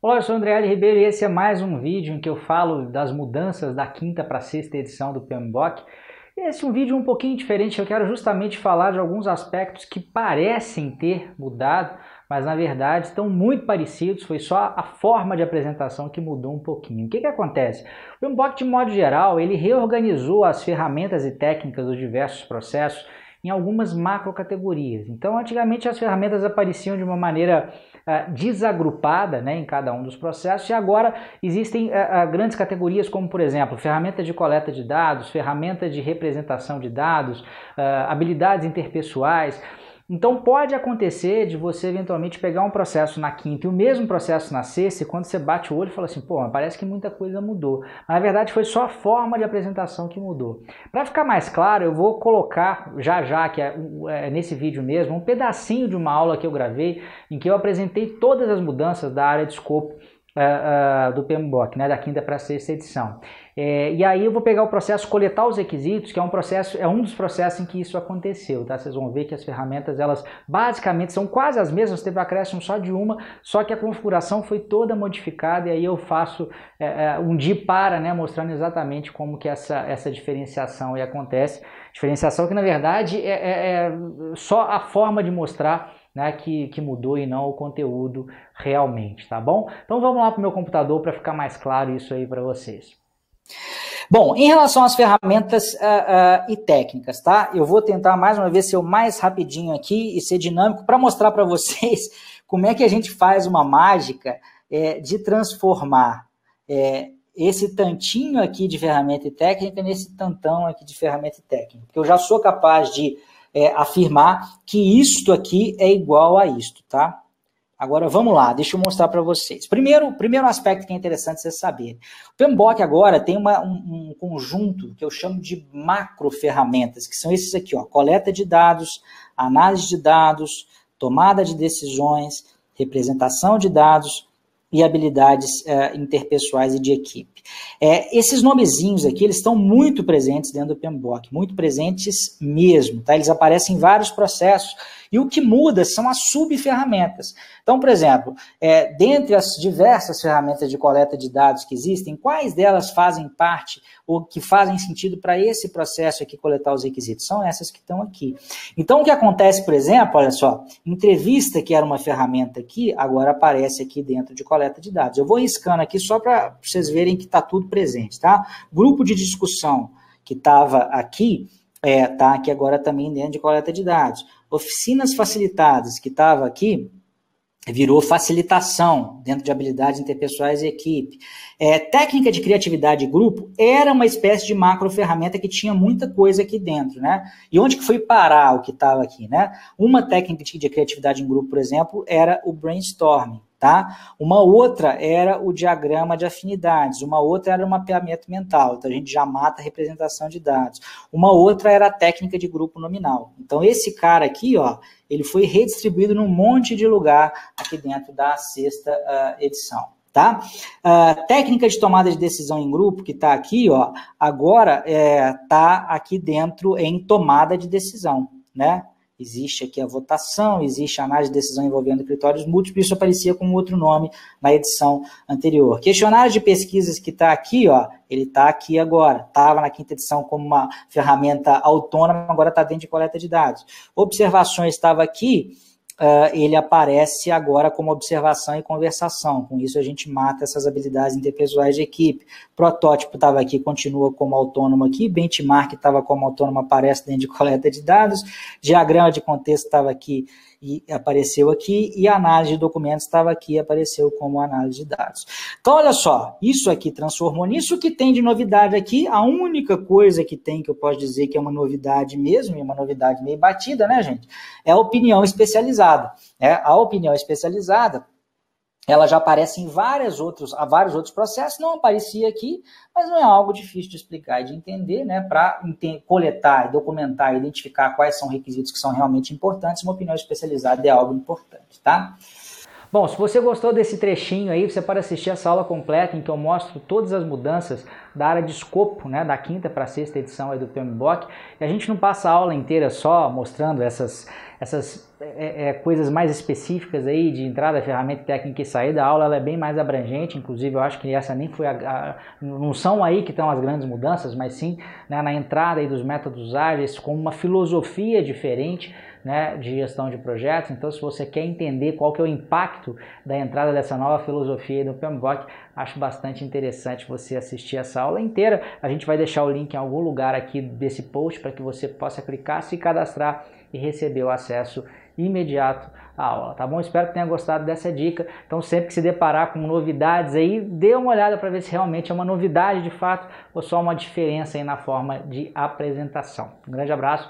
Olá, eu sou o André Ribeiro e esse é mais um vídeo em que eu falo das mudanças da quinta para sexta edição do PMBOK. Esse é um vídeo um pouquinho diferente, eu quero justamente falar de alguns aspectos que parecem ter mudado, mas na verdade estão muito parecidos, foi só a forma de apresentação que mudou um pouquinho. O que, que acontece? O PMBOK, de modo geral, ele reorganizou as ferramentas e técnicas dos diversos processos em algumas macrocategorias. Então, antigamente as ferramentas apareciam de uma maneira uh, desagrupada né, em cada um dos processos e agora existem uh, grandes categorias como, por exemplo, ferramentas de coleta de dados, ferramentas de representação de dados, habilidades interpessoais. Então pode acontecer de você eventualmente pegar um processo na quinta e o mesmo processo na sexta, e quando você bate o olho e fala assim, pô, parece que muita coisa mudou. Mas, na verdade foi só a forma de apresentação que mudou. Para ficar mais claro, eu vou colocar já já, que é, é, nesse vídeo mesmo, um pedacinho de uma aula que eu gravei, em que eu apresentei todas as mudanças da área de escopo uh, do PMBOK, né, da quinta para sexta edição. É, e aí eu vou pegar o processo coletar os requisitos, que é um processo, é um dos processos em que isso aconteceu, tá? Vocês vão ver que as ferramentas, elas basicamente são quase as mesmas, teve acréscimo só de uma, só que a configuração foi toda modificada e aí eu faço é, é um dia para, né, mostrando exatamente como que essa, essa diferenciação aí acontece. Diferenciação que na verdade é, é, é só a forma de mostrar né, que, que mudou e não o conteúdo realmente, tá bom? Então vamos lá para o meu computador para ficar mais claro isso aí para vocês. Bom, em relação às ferramentas uh, uh, e técnicas, tá? Eu vou tentar mais uma vez ser o mais rapidinho aqui e ser dinâmico para mostrar para vocês como é que a gente faz uma mágica é, de transformar é, esse tantinho aqui de ferramenta e técnica nesse tantão aqui de ferramenta e técnica. Porque eu já sou capaz de é, afirmar que isto aqui é igual a isto, tá? Agora vamos lá, deixa eu mostrar para vocês. Primeiro, primeiro aspecto que é interessante vocês saberem. O PMBOK agora tem uma, um, um, conjunto que eu chamo de macro ferramentas, que são esses aqui, ó, coleta de dados, análise de dados, tomada de decisões, representação de dados, e habilidades uh, interpessoais e de equipe. É, esses nomezinhos aqui, eles estão muito presentes dentro do PMBOK, muito presentes mesmo, tá? Eles aparecem em vários processos e o que muda são as subferramentas. Então, por exemplo, é, dentre as diversas ferramentas de coleta de dados que existem, quais delas fazem parte ou que fazem sentido para esse processo aqui coletar os requisitos? São essas que estão aqui. Então, o que acontece, por exemplo, olha só, entrevista, que era uma ferramenta aqui, agora aparece aqui dentro de coleta de dados. Eu vou riscando aqui só para vocês verem que está tudo presente, tá? Grupo de discussão que estava aqui, é, tá aqui agora também dentro de coleta de dados. Oficinas facilitadas que estava aqui, virou facilitação dentro de habilidades interpessoais e equipe. É, técnica de criatividade e grupo era uma espécie de macro ferramenta que tinha muita coisa aqui dentro, né? E onde que foi parar o que estava aqui, né? Uma técnica de criatividade em grupo, por exemplo, era o brainstorming tá? Uma outra era o diagrama de afinidades, uma outra era o mapeamento mental, então a gente já mata a representação de dados. Uma outra era a técnica de grupo nominal. Então esse cara aqui, ó, ele foi redistribuído num monte de lugar aqui dentro da sexta uh, edição. Tá? Uh, técnica de tomada de decisão em grupo, que está aqui, ó, agora está é, tá aqui dentro em tomada de decisão, né? Existe aqui a votação, existe a análise de decisão envolvendo critérios múltiplos, isso aparecia com outro nome na edição anterior. Questionário de pesquisas que está aqui, ó, ele está aqui agora. Estava na quinta edição como uma ferramenta autônoma, agora está dentro de coleta de dados. Observações estava aqui, uh, ele aparece agora como observação e conversação. Com isso, a gente mata essas habilidades interpessoais de equipe. Protótipo estava aqui, continua como autônomo aqui. Benchmark estava como autônomo, aparece dentro de coleta de dados. Diagrama de contexto estava aqui e apareceu aqui, e análise de documentos estava aqui e apareceu como análise de dados. Então, olha só, isso aqui transformou nisso que tem de novidade aqui. A única coisa que tem que eu posso dizer que é uma novidade mesmo, e uma novidade meio batida, né, gente? É a opinião especializada. Né? A opinião especializada ela já aparece em vários outros, há vários outros processos, não aparecia aqui, mas não é algo difícil de explicar e de entender, né? Para coletar, documentar, identificar quais são requisitos que são realmente importantes, uma opinião especializada é algo importante, tá? Bom, se você gostou desse trechinho aí, você pode assistir essa aula completa em que eu mostro todas as mudanças da área de escopo, né, da quinta para a sexta edição aí do PMBOK. E a gente não passa a aula inteira só mostrando essas, essas é, é, coisas mais específicas aí de entrada, ferramenta técnica e saída, a aula ela é bem mais abrangente, inclusive eu acho que essa nem foi a, a, não são aí que estão as grandes mudanças, mas sim né, na entrada aí dos métodos ágeis com uma filosofia diferente né, de gestão de projetos. Então, se você quer entender qual que é o impacto da entrada dessa nova filosofia do PMBOK, acho bastante interessante você assistir essa aula inteira. A gente vai deixar o link em algum lugar aqui desse post para que você possa clicar, se cadastrar e receber o acesso imediato à aula, tá bom? Espero que tenha gostado dessa dica. Então, sempre que se deparar com novidades aí, dê uma olhada para ver se realmente é uma novidade de fato ou só uma diferença aí na forma de apresentação. Um grande abraço